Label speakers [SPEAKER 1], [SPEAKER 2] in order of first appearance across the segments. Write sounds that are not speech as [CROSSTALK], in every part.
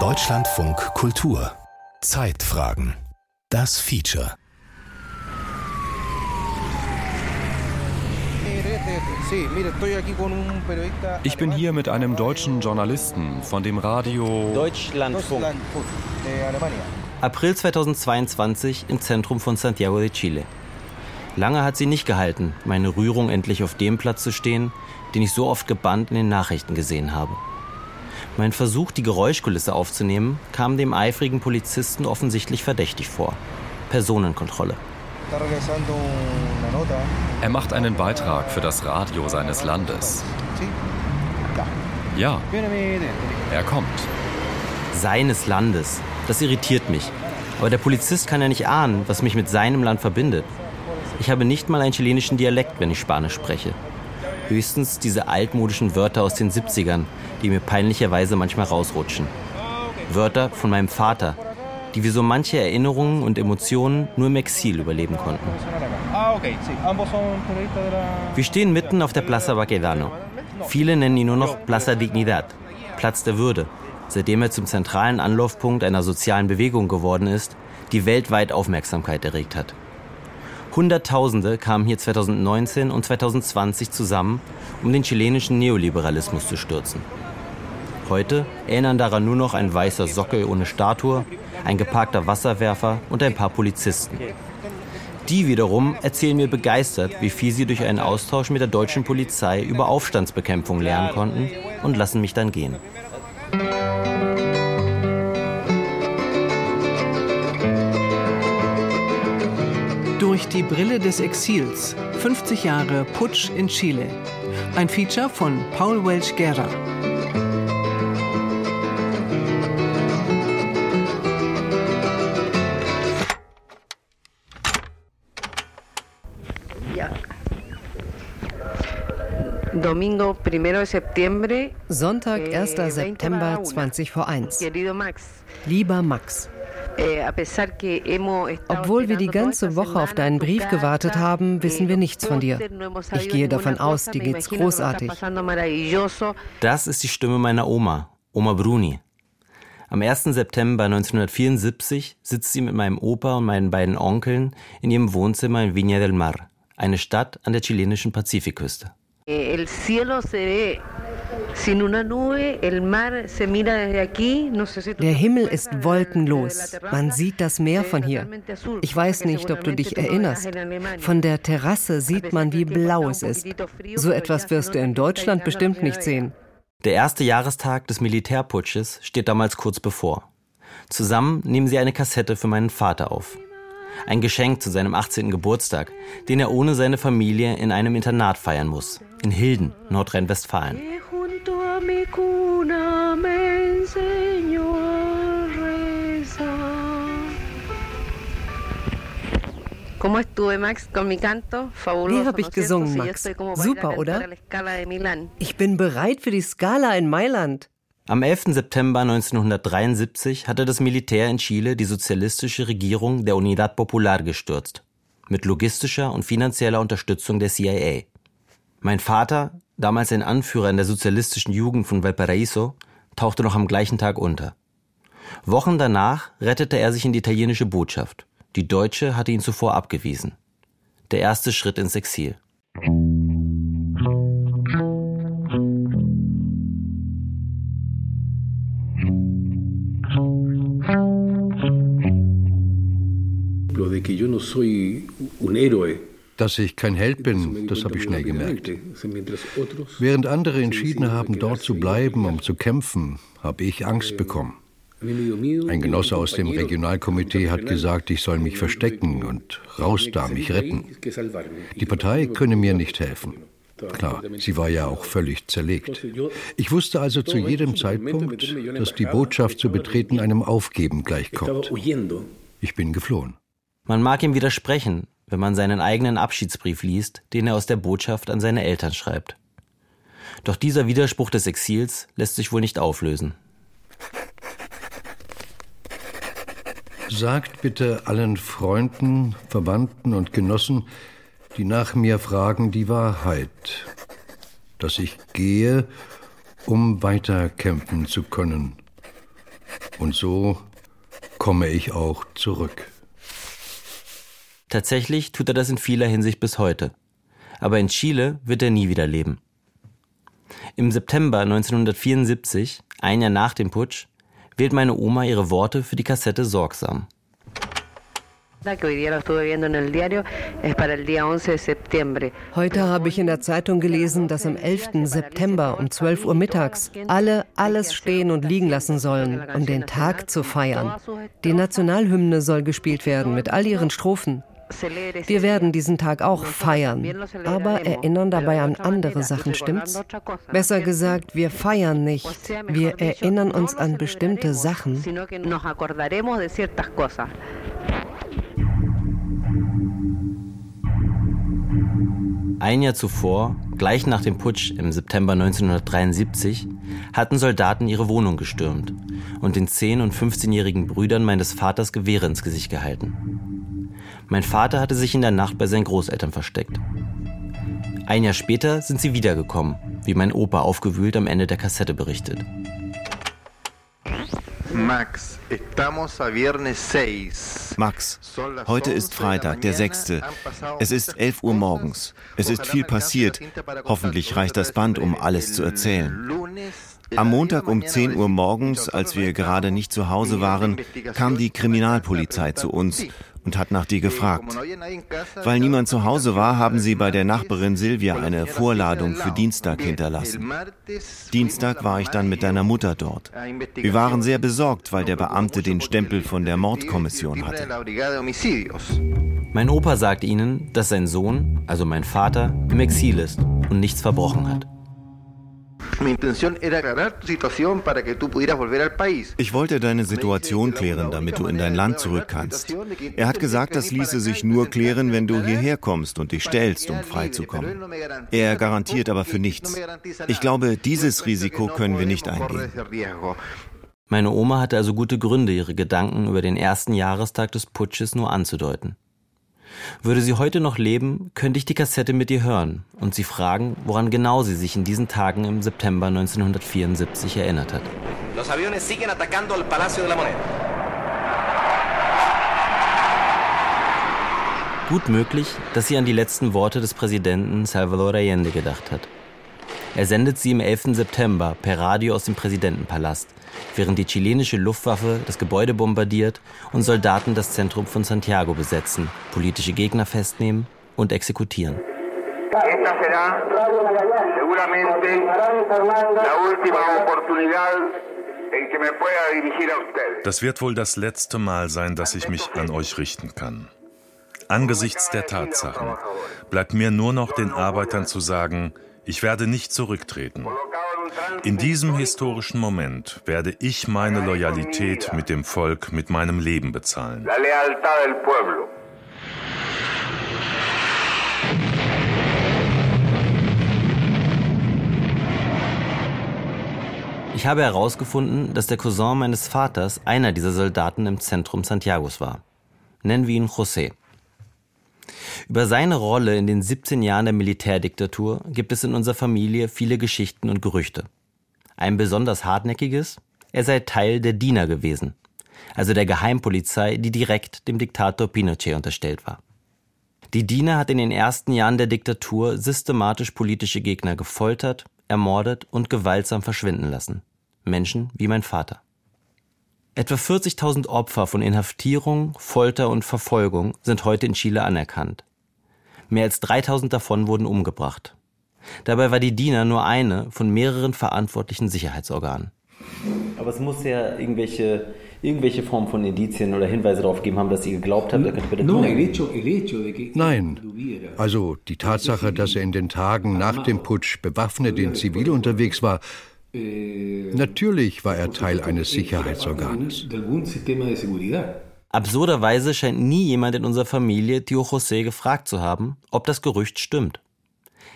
[SPEAKER 1] Deutschlandfunk Kultur Zeitfragen Das Feature
[SPEAKER 2] Ich bin hier mit einem deutschen Journalisten von dem Radio
[SPEAKER 3] Deutschlandfunk.
[SPEAKER 4] April 2022 im Zentrum von Santiago de Chile. Lange hat sie nicht gehalten, meine Rührung endlich auf dem Platz zu stehen, den ich so oft gebannt in den Nachrichten gesehen habe. Mein Versuch, die Geräuschkulisse aufzunehmen, kam dem eifrigen Polizisten offensichtlich verdächtig vor. Personenkontrolle.
[SPEAKER 2] Er macht einen Beitrag für das Radio seines Landes. Ja, er kommt.
[SPEAKER 4] Seines Landes. Das irritiert mich. Aber der Polizist kann ja nicht ahnen, was mich mit seinem Land verbindet. Ich habe nicht mal einen chilenischen Dialekt, wenn ich Spanisch spreche. Höchstens diese altmodischen Wörter aus den 70ern, die mir peinlicherweise manchmal rausrutschen. Wörter von meinem Vater, die wie so manche Erinnerungen und Emotionen nur im Exil überleben konnten. Wir stehen mitten auf der Plaza Baquedano. Viele nennen ihn nur noch Plaza Dignidad, Platz der Würde, seitdem er zum zentralen Anlaufpunkt einer sozialen Bewegung geworden ist, die weltweit Aufmerksamkeit erregt hat. Hunderttausende kamen hier 2019 und 2020 zusammen, um den chilenischen Neoliberalismus zu stürzen. Heute erinnern daran nur noch ein weißer Sockel ohne Statue, ein geparkter Wasserwerfer und ein paar Polizisten. Die wiederum erzählen mir begeistert, wie viel sie durch einen Austausch mit der deutschen Polizei über Aufstandsbekämpfung lernen konnten und lassen mich dann gehen.
[SPEAKER 5] Durch die Brille des Exils. 50 Jahre Putsch in Chile. Ein Feature von Paul Welch Guerra.
[SPEAKER 6] Sonntag, 1. September 20 vor 1. Lieber Max, obwohl wir die ganze Woche auf deinen Brief gewartet haben, wissen wir nichts von dir. Ich gehe davon aus, dir geht's großartig.
[SPEAKER 4] Das ist die Stimme meiner Oma, Oma Bruni. Am 1. September 1974 sitzt sie mit meinem Opa und meinen beiden Onkeln in ihrem Wohnzimmer in Viña del Mar, eine Stadt an der chilenischen Pazifikküste.
[SPEAKER 6] Der Himmel ist wolkenlos. Man sieht das Meer von hier. Ich weiß nicht, ob du dich erinnerst. Von der Terrasse sieht man, wie blau es ist. So etwas wirst du in Deutschland bestimmt nicht sehen.
[SPEAKER 4] Der erste Jahrestag des Militärputsches steht damals kurz bevor. Zusammen nehmen sie eine Kassette für meinen Vater auf. Ein Geschenk zu seinem 18. Geburtstag, den er ohne seine Familie in einem Internat feiern muss. In Hilden, Nordrhein-Westfalen.
[SPEAKER 6] Wie habe ich gesungen, Max? Super, oder? Ich bin bereit für die Skala in Mailand.
[SPEAKER 4] Am 11. September 1973 hatte das Militär in Chile die sozialistische Regierung der Unidad Popular gestürzt, mit logistischer und finanzieller Unterstützung der CIA. Mein Vater, damals ein Anführer in der sozialistischen Jugend von Valparaiso, tauchte noch am gleichen Tag unter. Wochen danach rettete er sich in die italienische Botschaft. Die deutsche hatte ihn zuvor abgewiesen. Der erste Schritt ins Exil.
[SPEAKER 7] Dass ich kein Held bin, das habe ich schnell gemerkt. Während andere entschieden haben, dort zu bleiben, um zu kämpfen, habe ich Angst bekommen. Ein Genosse aus dem Regionalkomitee hat gesagt, ich soll mich verstecken und raus da, mich retten. Die Partei könne mir nicht helfen. Klar, sie war ja auch völlig zerlegt. Ich wusste also zu jedem Zeitpunkt, dass die Botschaft zu betreten einem Aufgeben gleichkommt. Ich bin geflohen.
[SPEAKER 4] Man mag ihm widersprechen, wenn man seinen eigenen Abschiedsbrief liest, den er aus der Botschaft an seine Eltern schreibt. Doch dieser Widerspruch des Exils lässt sich wohl nicht auflösen.
[SPEAKER 7] Sagt bitte allen Freunden, Verwandten und Genossen, die nach mir fragen, die Wahrheit, dass ich gehe, um weiter kämpfen zu können. Und so komme ich auch zurück.
[SPEAKER 4] Tatsächlich tut er das in vieler Hinsicht bis heute. Aber in Chile wird er nie wieder leben. Im September 1974, ein Jahr nach dem Putsch, wählt meine Oma ihre Worte für die Kassette sorgsam.
[SPEAKER 6] Heute habe ich in der Zeitung gelesen, dass am 11. September um 12 Uhr mittags alle alles stehen und liegen lassen sollen, um den Tag zu feiern. Die Nationalhymne soll gespielt werden mit all ihren Strophen. Wir werden diesen Tag auch feiern, aber erinnern dabei an andere Sachen, stimmt's? Besser gesagt, wir feiern nicht, wir erinnern uns an bestimmte Sachen.
[SPEAKER 4] Ein Jahr zuvor, gleich nach dem Putsch im September 1973, hatten Soldaten ihre Wohnung gestürmt und den 10- und 15-jährigen Brüdern meines Vaters Gewehre ins Gesicht gehalten. Mein Vater hatte sich in der Nacht bei seinen Großeltern versteckt. Ein Jahr später sind sie wiedergekommen, wie mein Opa aufgewühlt am Ende der Kassette berichtet.
[SPEAKER 3] Max,
[SPEAKER 8] Max, heute ist Freitag, der 6. Es ist 11 Uhr morgens. Es ist viel passiert. Hoffentlich reicht das Band, um alles zu erzählen. Am Montag um 10 Uhr morgens, als wir gerade nicht zu Hause waren, kam die Kriminalpolizei zu uns und hat nach dir gefragt. Weil niemand zu Hause war, haben sie bei der Nachbarin Silvia eine Vorladung für Dienstag hinterlassen. Dienstag war ich dann mit deiner Mutter dort. Wir waren sehr besorgt, weil der Beamte den Stempel von der Mordkommission hatte.
[SPEAKER 4] Mein Opa sagt ihnen, dass sein Sohn, also mein Vater, im Exil ist und nichts verbrochen hat.
[SPEAKER 8] Ich wollte deine Situation klären, damit du in dein Land zurück kannst. Er hat gesagt, das ließe sich nur klären, wenn du hierher kommst und dich stellst, um freizukommen. Er garantiert aber für nichts. Ich glaube, dieses Risiko können wir nicht eingehen.
[SPEAKER 4] Meine Oma hatte also gute Gründe, ihre Gedanken über den ersten Jahrestag des Putsches nur anzudeuten. Würde sie heute noch leben, könnte ich die Kassette mit ihr hören und sie fragen, woran genau sie sich in diesen Tagen im September 1974 erinnert hat. Los aviones siguen atacando al Palacio de la Moneda. Gut möglich, dass sie an die letzten Worte des Präsidenten Salvador Allende gedacht hat. Er sendet sie im 11. September per Radio aus dem Präsidentenpalast, während die chilenische Luftwaffe das Gebäude bombardiert und Soldaten das Zentrum von Santiago besetzen, politische Gegner festnehmen und exekutieren.
[SPEAKER 2] Das wird wohl das letzte Mal sein, dass ich mich an euch richten kann. Angesichts der Tatsachen bleibt mir nur noch den Arbeitern zu sagen, ich werde nicht zurücktreten. In diesem historischen Moment werde ich meine Loyalität mit dem Volk mit meinem Leben bezahlen.
[SPEAKER 4] Ich habe herausgefunden, dass der Cousin meines Vaters einer dieser Soldaten im Zentrum Santiagos war. Nennen wir ihn José. Über seine Rolle in den 17 Jahren der Militärdiktatur gibt es in unserer Familie viele Geschichten und Gerüchte. Ein besonders hartnäckiges, er sei Teil der Diener gewesen, also der Geheimpolizei, die direkt dem Diktator Pinochet unterstellt war. Die Diener hat in den ersten Jahren der Diktatur systematisch politische Gegner gefoltert, ermordet und gewaltsam verschwinden lassen. Menschen wie mein Vater. Etwa 40.000 Opfer von Inhaftierung, Folter und Verfolgung sind heute in Chile anerkannt. Mehr als 3000 davon wurden umgebracht. Dabei war die DINA nur eine von mehreren verantwortlichen Sicherheitsorganen. Aber es muss ja irgendwelche, irgendwelche Form von Indizien oder Hinweise darauf gegeben haben, dass sie geglaubt haben,
[SPEAKER 7] Nein. Also die Tatsache, dass er in den Tagen nach dem Putsch bewaffnet in Zivil unterwegs war, Natürlich war er Teil eines Sicherheitsorganes.
[SPEAKER 4] Absurderweise scheint nie jemand in unserer Familie Tio José gefragt zu haben, ob das Gerücht stimmt.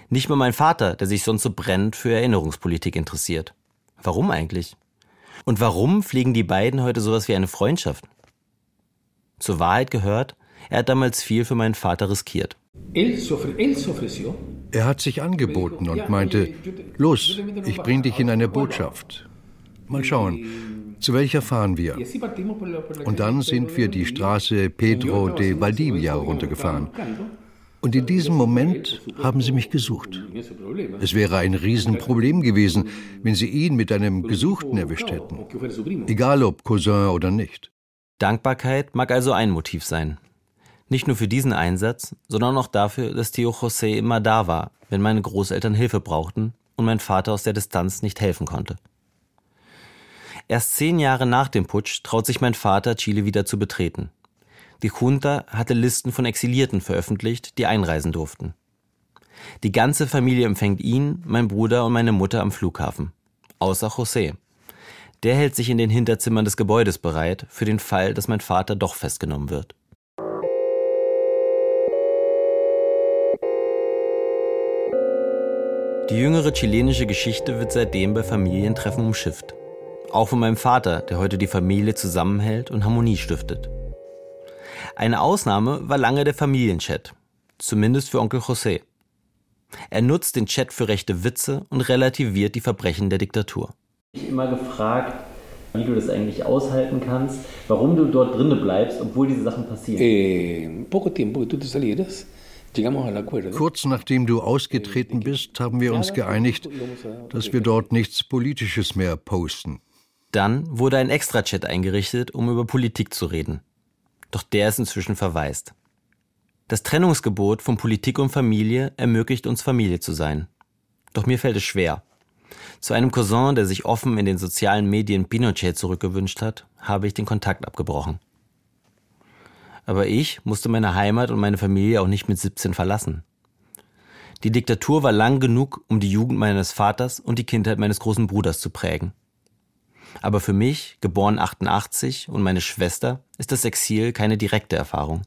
[SPEAKER 4] Nicht mal mein Vater, der sich sonst so brennend für Erinnerungspolitik interessiert. Warum eigentlich? Und warum pflegen die beiden heute sowas wie eine Freundschaft? Zur Wahrheit gehört, er hat damals viel für meinen Vater riskiert.
[SPEAKER 7] Er hat sich angeboten und meinte, los, ich bring dich in eine Botschaft. Mal schauen, zu welcher fahren wir? Und dann sind wir die Straße Pedro de Valdivia runtergefahren. Und in diesem Moment haben sie mich gesucht. Es wäre ein Riesenproblem gewesen, wenn sie ihn mit einem Gesuchten erwischt hätten. Egal ob Cousin oder nicht.
[SPEAKER 4] Dankbarkeit mag also ein Motiv sein. Nicht nur für diesen Einsatz, sondern auch dafür, dass Theo José immer da war, wenn meine Großeltern Hilfe brauchten und mein Vater aus der Distanz nicht helfen konnte. Erst zehn Jahre nach dem Putsch traut sich mein Vater, Chile wieder zu betreten. Die Junta hatte Listen von Exilierten veröffentlicht, die einreisen durften. Die ganze Familie empfängt ihn, mein Bruder und meine Mutter am Flughafen. Außer José. Der hält sich in den Hinterzimmern des Gebäudes bereit, für den Fall, dass mein Vater doch festgenommen wird. Die jüngere chilenische Geschichte wird seitdem bei Familientreffen umschifft. Auch von meinem Vater, der heute die Familie zusammenhält und Harmonie stiftet. Eine Ausnahme war lange der Familienchat, zumindest für Onkel José. Er nutzt den Chat für rechte Witze und relativiert die Verbrechen der Diktatur.
[SPEAKER 3] Ich habe immer gefragt, wie du das eigentlich aushalten kannst, warum du dort drinnen bleibst, obwohl diese Sachen passieren. Eh, poco tiempo que tú te salieras,
[SPEAKER 7] Kurz nachdem du ausgetreten bist, haben wir uns geeinigt, dass wir dort nichts Politisches mehr posten.
[SPEAKER 4] Dann wurde ein Extra-Chat eingerichtet, um über Politik zu reden. Doch der ist inzwischen verwaist. Das Trennungsgebot von Politik und Familie ermöglicht uns Familie zu sein. Doch mir fällt es schwer. Zu einem Cousin, der sich offen in den sozialen Medien Pinochet zurückgewünscht hat, habe ich den Kontakt abgebrochen. Aber ich musste meine Heimat und meine Familie auch nicht mit 17 verlassen. Die Diktatur war lang genug, um die Jugend meines Vaters und die Kindheit meines großen Bruders zu prägen. Aber für mich, geboren 88, und meine Schwester ist das Exil keine direkte Erfahrung.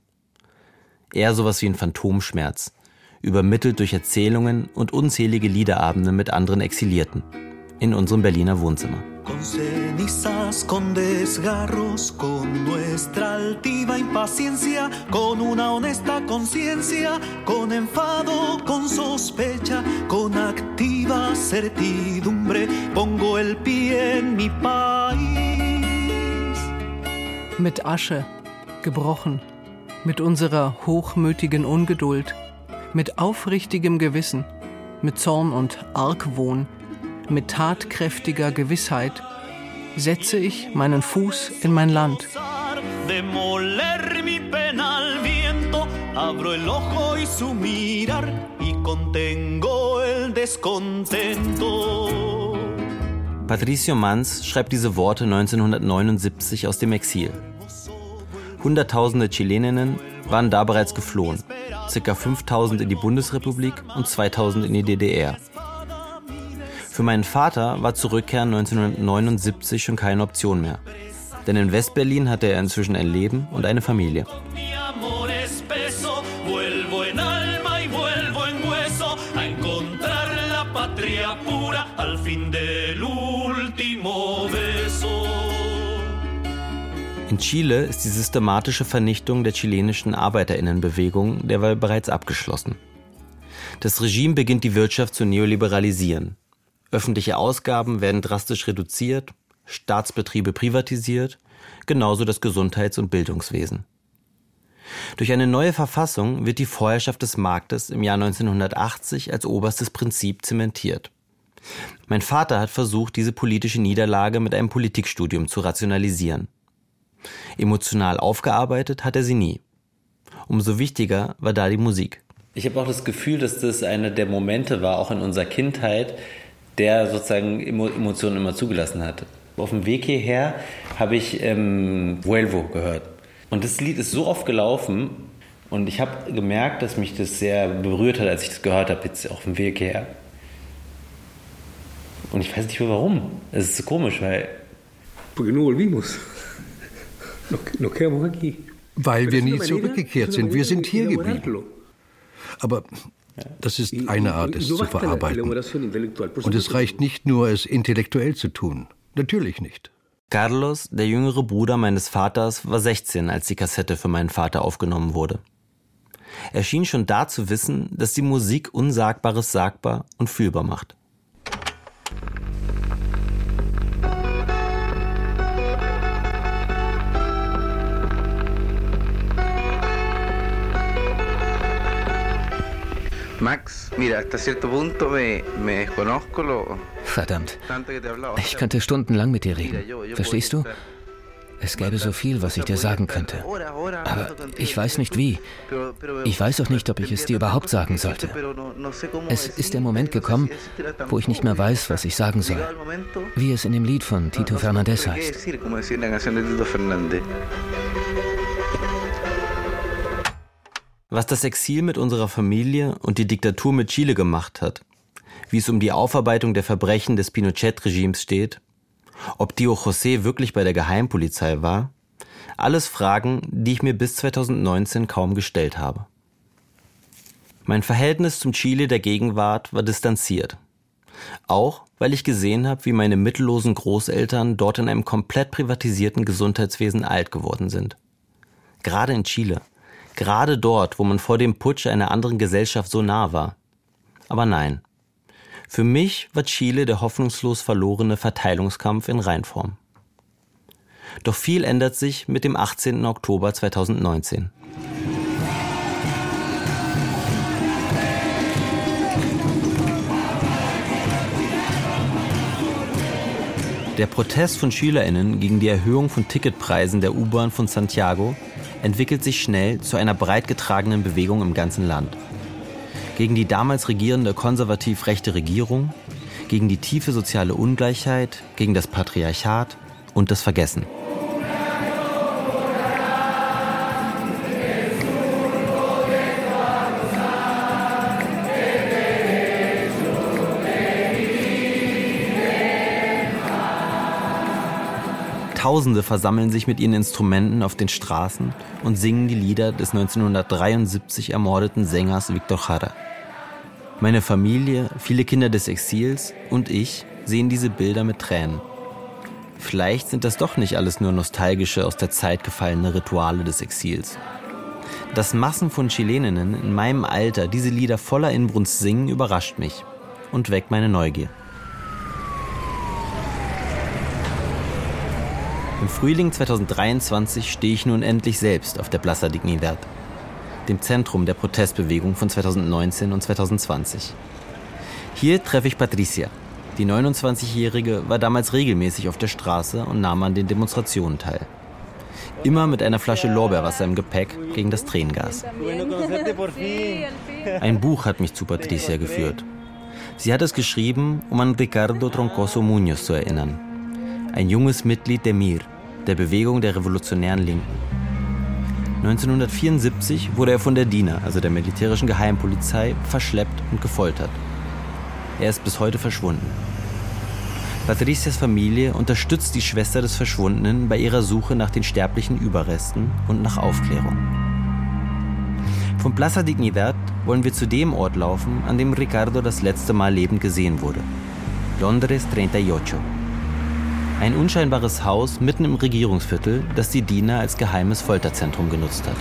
[SPEAKER 4] Eher sowas wie ein Phantomschmerz, übermittelt durch Erzählungen und unzählige Liederabende mit anderen Exilierten in unserem Berliner Wohnzimmer. Con cenizas, con desgarros, con nuestra altiva impaciencia, con una honesta conciencia, con enfado, con sospecha, con activa certidumbre, pongo el pie en mi país.
[SPEAKER 5] Mit Asche, gebrochen, mit unserer hochmütigen Ungeduld, mit aufrichtigem Gewissen, mit Zorn und Argwohn, mit tatkräftiger Gewissheit setze ich meinen Fuß in mein Land.
[SPEAKER 4] Patricio Manz schreibt diese Worte 1979 aus dem Exil. Hunderttausende Chileninnen waren da bereits geflohen, ca. 5000 in die Bundesrepublik und 2000 in die DDR. Für meinen Vater war Zurückkehren 1979 schon keine Option mehr. Denn in Westberlin hatte er inzwischen ein Leben und eine Familie. In Chile ist die systematische Vernichtung der chilenischen Arbeiterinnenbewegung derweil bereits abgeschlossen. Das Regime beginnt die Wirtschaft zu neoliberalisieren. Öffentliche Ausgaben werden drastisch reduziert, Staatsbetriebe privatisiert, genauso das Gesundheits- und Bildungswesen. Durch eine neue Verfassung wird die Vorherrschaft des Marktes im Jahr 1980 als oberstes Prinzip zementiert. Mein Vater hat versucht, diese politische Niederlage mit einem Politikstudium zu rationalisieren. Emotional aufgearbeitet hat er sie nie. Umso wichtiger war da die Musik.
[SPEAKER 3] Ich habe auch das Gefühl, dass das einer der Momente war, auch in unserer Kindheit, der sozusagen Emotionen immer zugelassen hat. Auf dem Weg hierher habe ich ähm, Vuelvo gehört. Und das Lied ist so oft gelaufen und ich habe gemerkt, dass mich das sehr berührt hat, als ich das gehört habe, jetzt auf dem Weg hierher. Und ich weiß nicht mehr warum. Es ist so komisch, weil.
[SPEAKER 7] Weil wir nie zurückgekehrt sind. Wir sind hier geblieben. Aber das ist eine Art, es zu verarbeiten. Und es reicht nicht nur, es intellektuell zu tun. Natürlich nicht.
[SPEAKER 4] Carlos, der jüngere Bruder meines Vaters, war 16, als die Kassette für meinen Vater aufgenommen wurde. Er schien schon da zu wissen, dass die Musik Unsagbares sagbar und fühlbar macht.
[SPEAKER 9] Max, mira, hasta cierto punto me, me desconozco lo.
[SPEAKER 10] Verdammt. Ich könnte stundenlang mit dir reden. Verstehst du? Es gäbe so viel, was ich dir sagen könnte. Aber ich weiß nicht wie. Ich weiß auch nicht, ob ich es dir überhaupt sagen sollte. Es ist der Moment gekommen, wo ich nicht mehr weiß, was ich sagen soll. Wie es in dem Lied von Tito Fernandez heißt.
[SPEAKER 4] Was das Exil mit unserer Familie und die Diktatur mit Chile gemacht hat, wie es um die Aufarbeitung der Verbrechen des Pinochet-Regimes steht, ob Dio José wirklich bei der Geheimpolizei war, alles Fragen, die ich mir bis 2019 kaum gestellt habe. Mein Verhältnis zum Chile der Gegenwart war distanziert. Auch weil ich gesehen habe, wie meine mittellosen Großeltern dort in einem komplett privatisierten Gesundheitswesen alt geworden sind. Gerade in Chile Gerade dort, wo man vor dem Putsch einer anderen Gesellschaft so nah war. Aber nein. Für mich war Chile der hoffnungslos verlorene Verteilungskampf in Reinform. Doch viel ändert sich mit dem 18. Oktober 2019. Der Protest von SchülerInnen gegen die Erhöhung von Ticketpreisen der U-Bahn von Santiago entwickelt sich schnell zu einer breit getragenen Bewegung im ganzen Land. Gegen die damals regierende konservativ-rechte Regierung, gegen die tiefe soziale Ungleichheit, gegen das Patriarchat und das Vergessen. Tausende versammeln sich mit ihren Instrumenten auf den Straßen und singen die Lieder des 1973 ermordeten Sängers Victor Jara. Meine Familie, viele Kinder des Exils und ich sehen diese Bilder mit Tränen. Vielleicht sind das doch nicht alles nur nostalgische, aus der Zeit gefallene Rituale des Exils. Dass Massen von Chileninnen in meinem Alter diese Lieder voller Inbrunst singen, überrascht mich und weckt meine Neugier. Im Frühling 2023 stehe ich nun endlich selbst auf der Plaza Dignidad, dem Zentrum der Protestbewegung von 2019 und 2020. Hier treffe ich Patricia. Die 29-Jährige war damals regelmäßig auf der Straße und nahm an den Demonstrationen teil. Immer mit einer Flasche Lorbeerwasser im Gepäck gegen das Tränengas. Ein Buch hat mich zu Patricia geführt. Sie hat es geschrieben, um an Ricardo Troncoso Muñoz zu erinnern. Ein junges Mitglied der MIR, der Bewegung der revolutionären Linken. 1974 wurde er von der DINA, also der militärischen Geheimpolizei, verschleppt und gefoltert. Er ist bis heute verschwunden. Patricias Familie unterstützt die Schwester des Verschwundenen bei ihrer Suche nach den sterblichen Überresten und nach Aufklärung. Von Plaza Dignidad wollen wir zu dem Ort laufen, an dem Ricardo das letzte Mal lebend gesehen wurde. Londres 38. Ein unscheinbares Haus mitten im Regierungsviertel, das die DINA als geheimes Folterzentrum genutzt hat.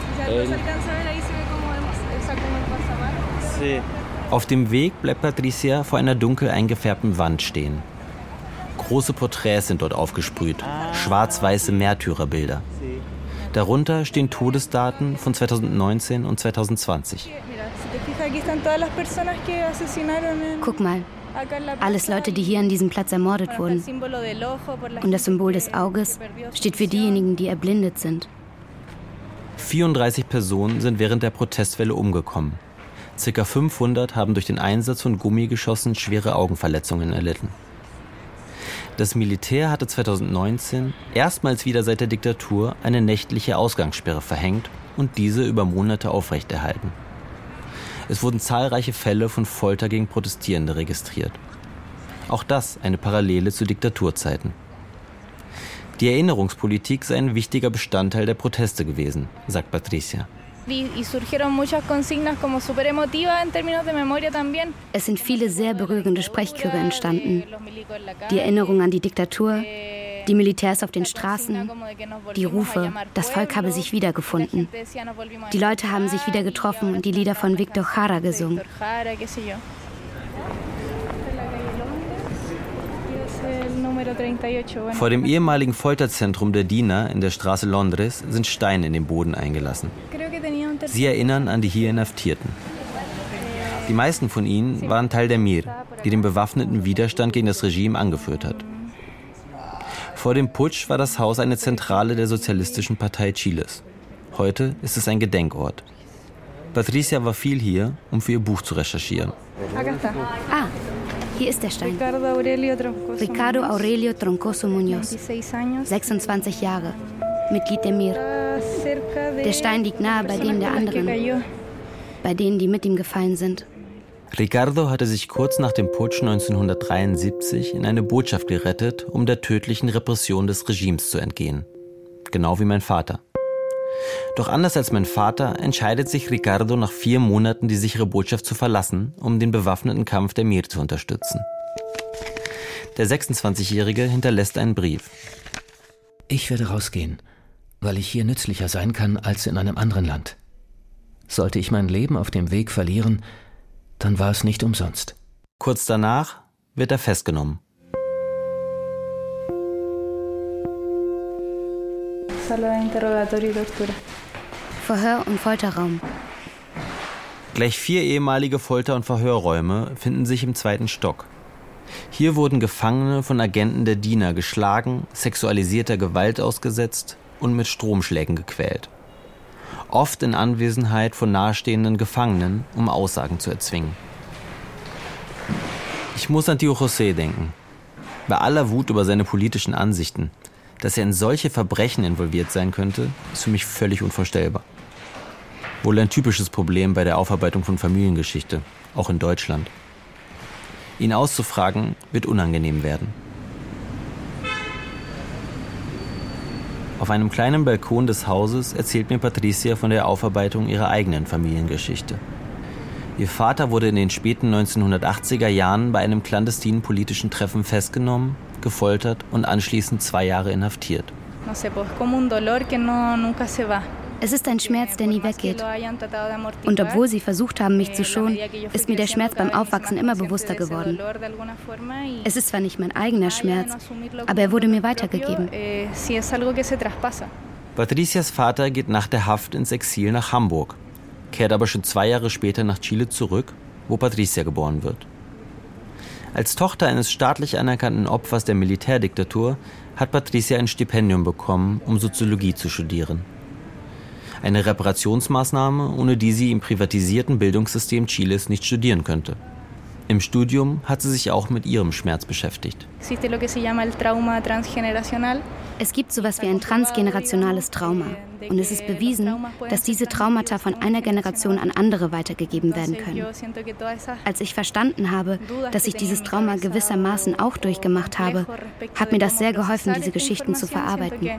[SPEAKER 4] Auf dem Weg bleibt Patricia vor einer dunkel eingefärbten Wand stehen. Große Porträts sind dort aufgesprüht, schwarz-weiße Märtyrerbilder. Darunter stehen Todesdaten von 2019 und 2020.
[SPEAKER 11] Guck mal, alles Leute, die hier an diesem Platz ermordet wurden. Und das Symbol des Auges steht für diejenigen, die erblindet sind.
[SPEAKER 4] 34 Personen sind während der Protestwelle umgekommen. Circa 500 haben durch den Einsatz von Gummigeschossen schwere Augenverletzungen erlitten. Das Militär hatte 2019 erstmals wieder seit der Diktatur eine nächtliche Ausgangssperre verhängt und diese über Monate aufrechterhalten. Es wurden zahlreiche Fälle von Folter gegen Protestierende registriert. Auch das eine Parallele zu Diktaturzeiten. Die Erinnerungspolitik sei ein wichtiger Bestandteil der Proteste gewesen, sagt Patricia.
[SPEAKER 11] Es sind viele sehr berührende Sprechchöre entstanden. Die Erinnerung an die Diktatur, Die Militärs auf den Straßen, die Rufe, das Volk habe sich wiedergefunden. Die Leute haben sich wieder getroffen und die Lieder von Victor Jara gesungen.
[SPEAKER 4] Vor dem ehemaligen Folterzentrum der Diener in der Straße Londres sind Steine in den Boden eingelassen. Sie erinnern an die hier Inhaftierten. Die meisten von ihnen waren Teil der Mir, die den bewaffneten Widerstand gegen das Regime angeführt hat. Vor dem Putsch war das Haus eine Zentrale der Sozialistischen Partei Chiles. Heute ist es ein Gedenkort. Patricia war viel hier, um für ihr Buch zu recherchieren.
[SPEAKER 11] Ah, hier ist der Stein. Ricardo Aurelio Troncoso Muñoz, 26 Jahre, Mitglied der Mir. Der Stein liegt nahe bei dem der anderen, bei denen, die mit ihm gefallen sind.
[SPEAKER 4] Ricardo hatte sich kurz nach dem Putsch 1973 in eine Botschaft gerettet, um der tödlichen Repression des Regimes zu entgehen. Genau wie mein Vater. Doch anders als mein Vater entscheidet sich Ricardo nach vier Monaten die sichere Botschaft zu verlassen, um den bewaffneten Kampf der Mir zu unterstützen. Der 26-Jährige hinterlässt einen Brief.
[SPEAKER 10] Ich werde rausgehen, weil ich hier nützlicher sein kann als in einem anderen Land. Sollte ich mein Leben auf dem Weg verlieren, dann war es nicht umsonst.
[SPEAKER 4] Kurz danach wird er festgenommen.
[SPEAKER 11] Verhör- und Folterraum.
[SPEAKER 4] Gleich vier ehemalige Folter- und Verhörräume finden sich im zweiten Stock. Hier wurden Gefangene von Agenten der Diener geschlagen, sexualisierter Gewalt ausgesetzt und mit Stromschlägen gequält oft in Anwesenheit von nahestehenden Gefangenen, um Aussagen zu erzwingen. Ich muss an Tio José denken. Bei aller Wut über seine politischen Ansichten, dass er in solche Verbrechen involviert sein könnte, ist für mich völlig unvorstellbar. Wohl ein typisches Problem bei der Aufarbeitung von Familiengeschichte, auch in Deutschland. Ihn auszufragen, wird unangenehm werden. Auf einem kleinen Balkon des Hauses erzählt mir Patricia von der Aufarbeitung ihrer eigenen Familiengeschichte. Ihr Vater wurde in den späten 1980er Jahren bei einem clandestinen politischen Treffen festgenommen, gefoltert und anschließend zwei Jahre inhaftiert. No sé, pues como un dolor que no,
[SPEAKER 11] nunca se va. Es ist ein Schmerz, der nie weggeht. Und obwohl sie versucht haben, mich zu schonen, ist mir der Schmerz beim Aufwachsen immer bewusster geworden. Es ist zwar nicht mein eigener Schmerz, aber er wurde mir weitergegeben.
[SPEAKER 4] Patricias Vater geht nach der Haft ins Exil nach Hamburg, kehrt aber schon zwei Jahre später nach Chile zurück, wo Patricia geboren wird. Als Tochter eines staatlich anerkannten Opfers der Militärdiktatur hat Patricia ein Stipendium bekommen, um Soziologie zu studieren. Eine Reparationsmaßnahme, ohne die sie im privatisierten Bildungssystem Chiles nicht studieren könnte. Im Studium hat sie sich auch mit ihrem Schmerz beschäftigt.
[SPEAKER 11] Es gibt sowas wie ein transgenerationales Trauma. Und es ist bewiesen, dass diese Traumata von einer Generation an andere weitergegeben werden können. Als ich verstanden habe, dass ich dieses Trauma gewissermaßen auch durchgemacht habe, hat mir das sehr geholfen, diese Geschichten zu verarbeiten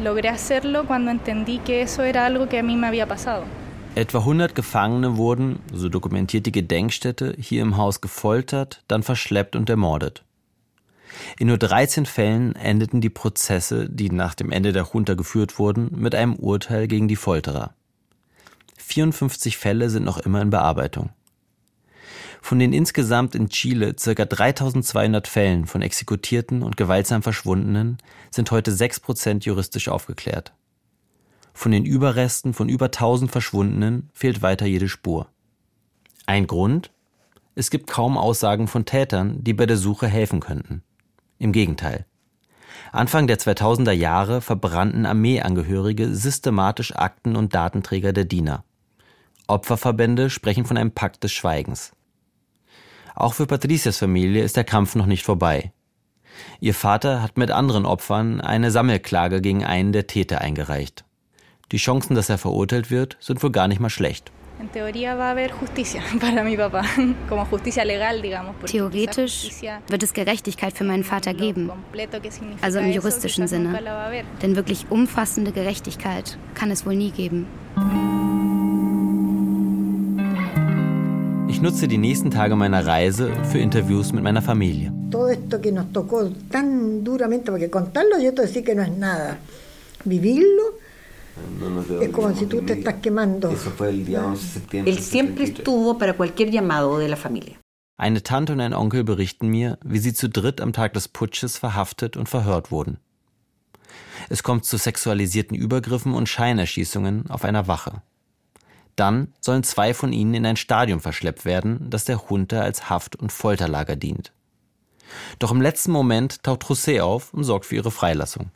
[SPEAKER 11] logré hacerlo cuando entendí que eso era algo que a mí me había pasado.
[SPEAKER 4] Etwa 100 Gefangene wurden, so dokumentiert die Gedenkstätte, hier im Haus gefoltert, dann verschleppt und ermordet. In nur 13 Fällen endeten die Prozesse, die nach dem Ende der Junta geführt wurden, mit einem Urteil gegen die Folterer. 54 Fälle sind noch immer in Bearbeitung. Von den insgesamt in Chile ca. 3200 Fällen von Exekutierten und gewaltsam Verschwundenen sind heute 6% juristisch aufgeklärt. Von den Überresten von über 1000 Verschwundenen fehlt weiter jede Spur. Ein Grund? Es gibt kaum Aussagen von Tätern, die bei der Suche helfen könnten. Im Gegenteil. Anfang der 2000er Jahre verbrannten Armeeangehörige systematisch Akten und Datenträger der Diener. Opferverbände sprechen von einem Pakt des Schweigens. Auch für Patricias Familie ist der Kampf noch nicht vorbei. Ihr Vater hat mit anderen Opfern eine Sammelklage gegen einen der Täter eingereicht. Die Chancen, dass er verurteilt wird, sind wohl gar nicht mal schlecht. [LAUGHS]
[SPEAKER 11] Theoretisch wird es Gerechtigkeit für meinen Vater geben, also im juristischen Sinne. Denn wirklich umfassende Gerechtigkeit kann es wohl nie geben.
[SPEAKER 4] Ich nutze die nächsten Tage meiner Reise für Interviews mit meiner Familie. Todo esto que nos tocó tan duramente, porque contarlo yo te decir que no es nada. Vivirlo es como si tú te estás quemando.
[SPEAKER 12] Él siempre estuvo para cualquier llamado de la familia.
[SPEAKER 4] Eine Tante und ein Onkel berichten mir, wie sie zu dritt am Tag des Putsches verhaftet und verhört wurden. Es kommt zu sexualisierten Übergriffen und Scheinerschießungen auf einer Wache. Dann sollen zwei von ihnen in ein Stadion verschleppt werden, das der Junta als Haft- und Folterlager dient. Doch im letzten Moment taucht José auf und sorgt für ihre Freilassung.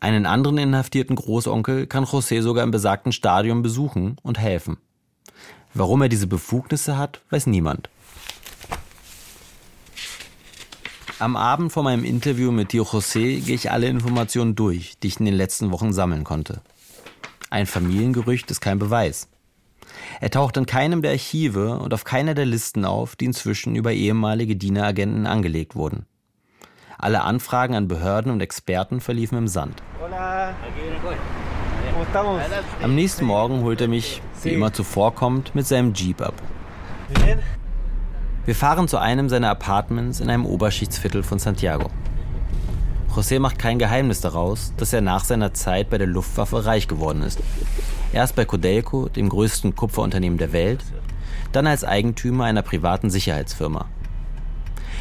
[SPEAKER 4] Einen anderen inhaftierten Großonkel kann José sogar im besagten Stadion besuchen und helfen. Warum er diese Befugnisse hat, weiß niemand. Am Abend vor meinem Interview mit Tio José gehe ich alle Informationen durch, die ich in den letzten Wochen sammeln konnte. Ein Familiengerücht ist kein Beweis. Er taucht in keinem der Archive und auf keiner der Listen auf, die inzwischen über ehemalige Dieneragenten angelegt wurden. Alle Anfragen an Behörden und Experten verliefen im Sand. Am nächsten Morgen holt er mich, wie immer zuvorkommt, mit seinem Jeep ab. Wir fahren zu einem seiner Apartments in einem Oberschichtsviertel von Santiago. José macht kein Geheimnis daraus, dass er nach seiner Zeit bei der Luftwaffe reich geworden ist. Erst bei Codelco, dem größten Kupferunternehmen der Welt, dann als Eigentümer einer privaten Sicherheitsfirma.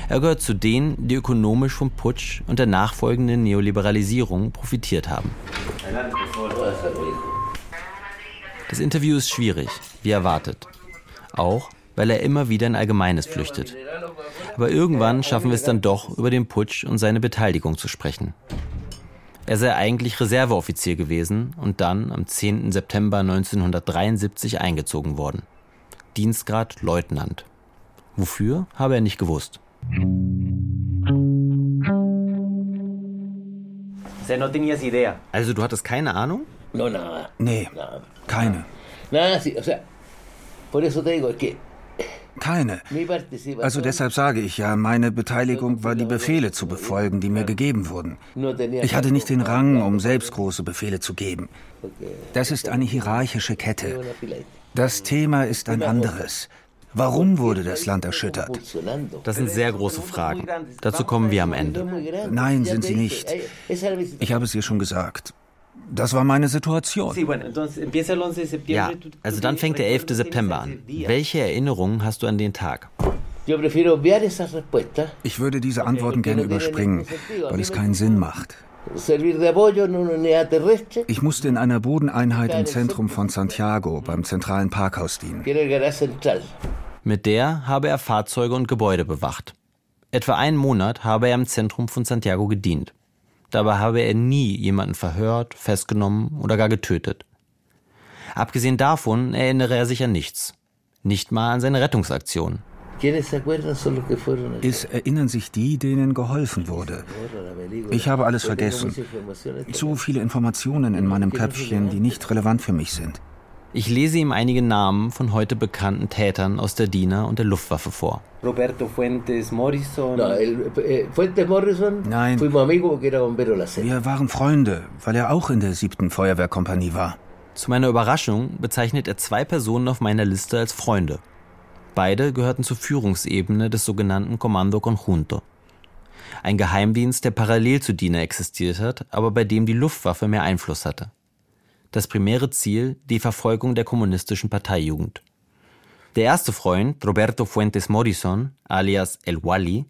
[SPEAKER 4] Er gehört zu denen, die ökonomisch vom Putsch und der nachfolgenden Neoliberalisierung profitiert haben. Das Interview ist schwierig, wie erwartet. Auch, weil er immer wieder in Allgemeines flüchtet. Aber irgendwann schaffen wir es dann doch, über den Putsch und seine Beteiligung zu sprechen. Er sei eigentlich Reserveoffizier gewesen und dann am 10. September 1973 eingezogen worden. Dienstgrad Leutnant. Wofür, habe er nicht gewusst. Also du hattest keine Ahnung?
[SPEAKER 13] Nee, keine. Keine. Also deshalb sage ich ja, meine Beteiligung war die Befehle zu befolgen, die mir gegeben wurden. Ich hatte nicht den Rang, um selbst große Befehle zu geben. Das ist eine hierarchische Kette. Das Thema ist ein anderes. Warum wurde das Land erschüttert?
[SPEAKER 4] Das sind sehr große Fragen. Dazu kommen wir am Ende.
[SPEAKER 13] Nein, sind sie nicht. Ich habe es dir schon gesagt. Das war meine Situation.
[SPEAKER 4] Ja, also dann fängt der 11. September an. Welche Erinnerungen hast du an den Tag?
[SPEAKER 13] Ich würde diese Antworten gerne überspringen, weil es keinen Sinn macht. Ich musste in einer Bodeneinheit im Zentrum von Santiago beim zentralen Parkhaus dienen.
[SPEAKER 4] Mit der habe er Fahrzeuge und Gebäude bewacht. Etwa einen Monat habe er im Zentrum von Santiago gedient. Dabei habe er nie jemanden verhört, festgenommen oder gar getötet. Abgesehen davon erinnere er sich an nichts. Nicht mal an seine Rettungsaktion.
[SPEAKER 13] Es erinnern sich die, denen geholfen wurde. Ich habe alles vergessen. Zu viele Informationen in meinem Köpfchen, die nicht relevant für mich sind.
[SPEAKER 4] Ich lese ihm einige Namen von heute bekannten Tätern aus der Diener- und der Luftwaffe vor.
[SPEAKER 3] Roberto Fuentes Morrison.
[SPEAKER 13] No, el, eh, Fuentes Morrison. Nein. Wir waren Freunde, weil er auch in der siebten Feuerwehrkompanie war.
[SPEAKER 4] Zu meiner Überraschung bezeichnet er zwei Personen auf meiner Liste als Freunde. Beide gehörten zur Führungsebene des sogenannten Comando Conjunto. Ein Geheimdienst, der parallel zu Diener existiert hat, aber bei dem die Luftwaffe mehr Einfluss hatte das primäre Ziel die Verfolgung der kommunistischen Parteijugend. Der erste Freund, Roberto Fuentes Morrison, alias El Wali,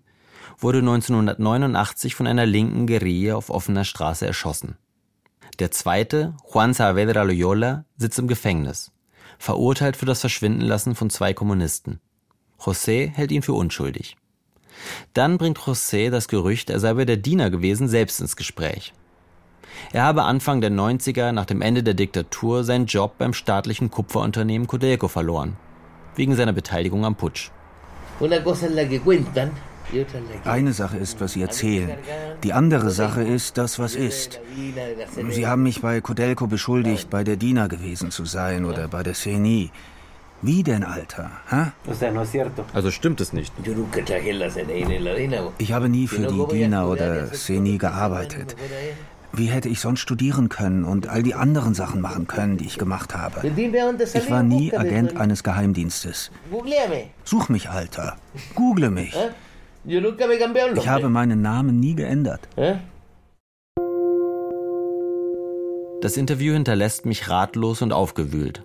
[SPEAKER 4] wurde 1989 von einer linken Guerilla auf offener Straße erschossen. Der zweite, Juan Saavedra Loyola, sitzt im Gefängnis, verurteilt für das Verschwindenlassen von zwei Kommunisten. José hält ihn für unschuldig. Dann bringt José das Gerücht, er sei bei der Diener gewesen, selbst ins Gespräch. Er habe Anfang der 90er nach dem Ende der Diktatur seinen Job beim staatlichen Kupferunternehmen Codelco verloren, wegen seiner Beteiligung am Putsch.
[SPEAKER 13] Eine Sache ist, was Sie erzählen. Die andere Sache ist das, was ist. Sie haben mich bei Codelco beschuldigt, bei der DINA gewesen zu sein oder bei der CNI. Wie denn, Alter? Ha?
[SPEAKER 4] Also stimmt es nicht.
[SPEAKER 13] Ich habe nie für die DINA oder CNI gearbeitet. Wie hätte ich sonst studieren können und all die anderen Sachen machen können, die ich gemacht habe? Ich war nie Agent eines Geheimdienstes. Such mich, Alter. Google mich. Ich habe meinen Namen nie geändert.
[SPEAKER 4] Das Interview hinterlässt mich ratlos und aufgewühlt.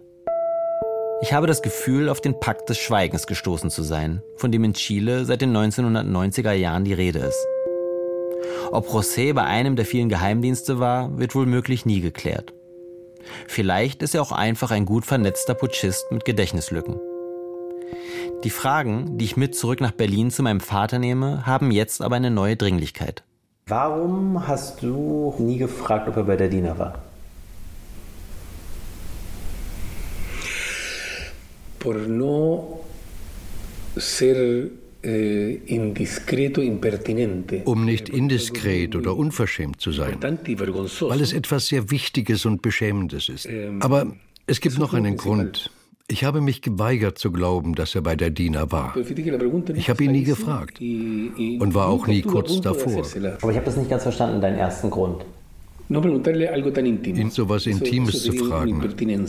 [SPEAKER 4] Ich habe das Gefühl, auf den Pakt des Schweigens gestoßen zu sein, von dem in Chile seit den 1990er Jahren die Rede ist. Ob José bei einem der vielen Geheimdienste war, wird wohl möglich nie geklärt. Vielleicht ist er auch einfach ein gut vernetzter Putschist mit Gedächtnislücken. Die Fragen, die ich mit zurück nach Berlin zu meinem Vater nehme, haben jetzt aber eine neue Dringlichkeit. Warum hast du nie gefragt, ob er bei der Diener war?
[SPEAKER 14] Por no ser
[SPEAKER 7] um nicht indiskret oder unverschämt zu sein, weil es etwas sehr Wichtiges und Beschämendes ist. Aber es gibt noch einen Grund. Ich habe mich geweigert zu glauben, dass er bei der Diener war. Ich habe ihn nie gefragt und war auch nie kurz davor.
[SPEAKER 4] Aber ich habe das nicht ganz verstanden, deinen ersten Grund.
[SPEAKER 7] Ihn so was Intimes zu fragen,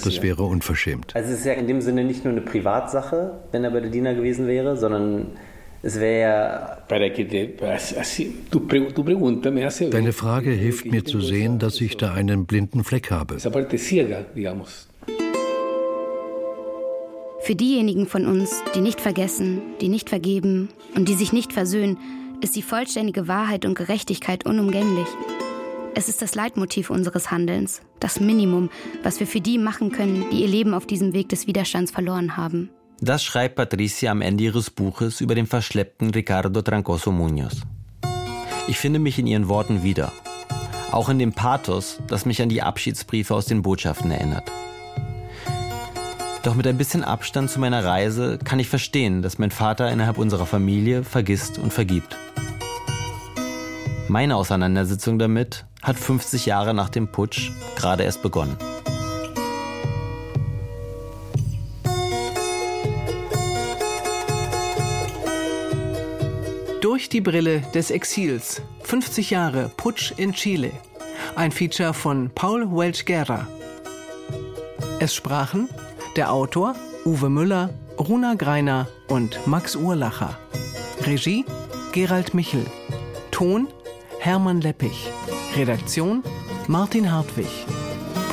[SPEAKER 7] das wäre unverschämt.
[SPEAKER 4] Also es ist ja in dem Sinne nicht nur eine Privatsache, wenn er bei der Diener gewesen wäre, sondern
[SPEAKER 7] Deine Frage hilft mir zu sehen, dass ich da einen blinden Fleck habe.
[SPEAKER 11] Für diejenigen von uns, die nicht vergessen, die nicht vergeben und die sich nicht versöhnen, ist die vollständige Wahrheit und Gerechtigkeit unumgänglich. Es ist das Leitmotiv unseres Handelns, das Minimum, was wir für die machen können, die ihr Leben auf diesem Weg des Widerstands verloren haben.
[SPEAKER 4] Das schreibt Patricia am Ende ihres Buches über den verschleppten Ricardo Trancoso Munoz. Ich finde mich in ihren Worten wieder. Auch in dem Pathos, das mich an die Abschiedsbriefe aus den Botschaften erinnert. Doch mit ein bisschen Abstand zu meiner Reise kann ich verstehen, dass mein Vater innerhalb unserer Familie vergisst und vergibt. Meine Auseinandersetzung damit hat 50 Jahre nach dem Putsch gerade erst begonnen.
[SPEAKER 5] Durch die Brille des Exils. 50 Jahre Putsch in Chile. Ein Feature von Paul Welch Guerra. Es sprachen der Autor Uwe Müller, Runa Greiner und Max Urlacher. Regie Gerald Michel. Ton Hermann Leppich. Redaktion Martin Hartwig.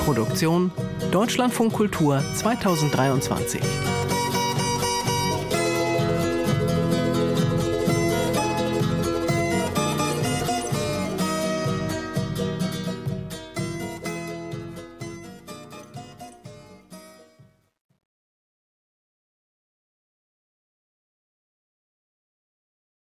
[SPEAKER 5] Produktion Deutschlandfunk Kultur 2023.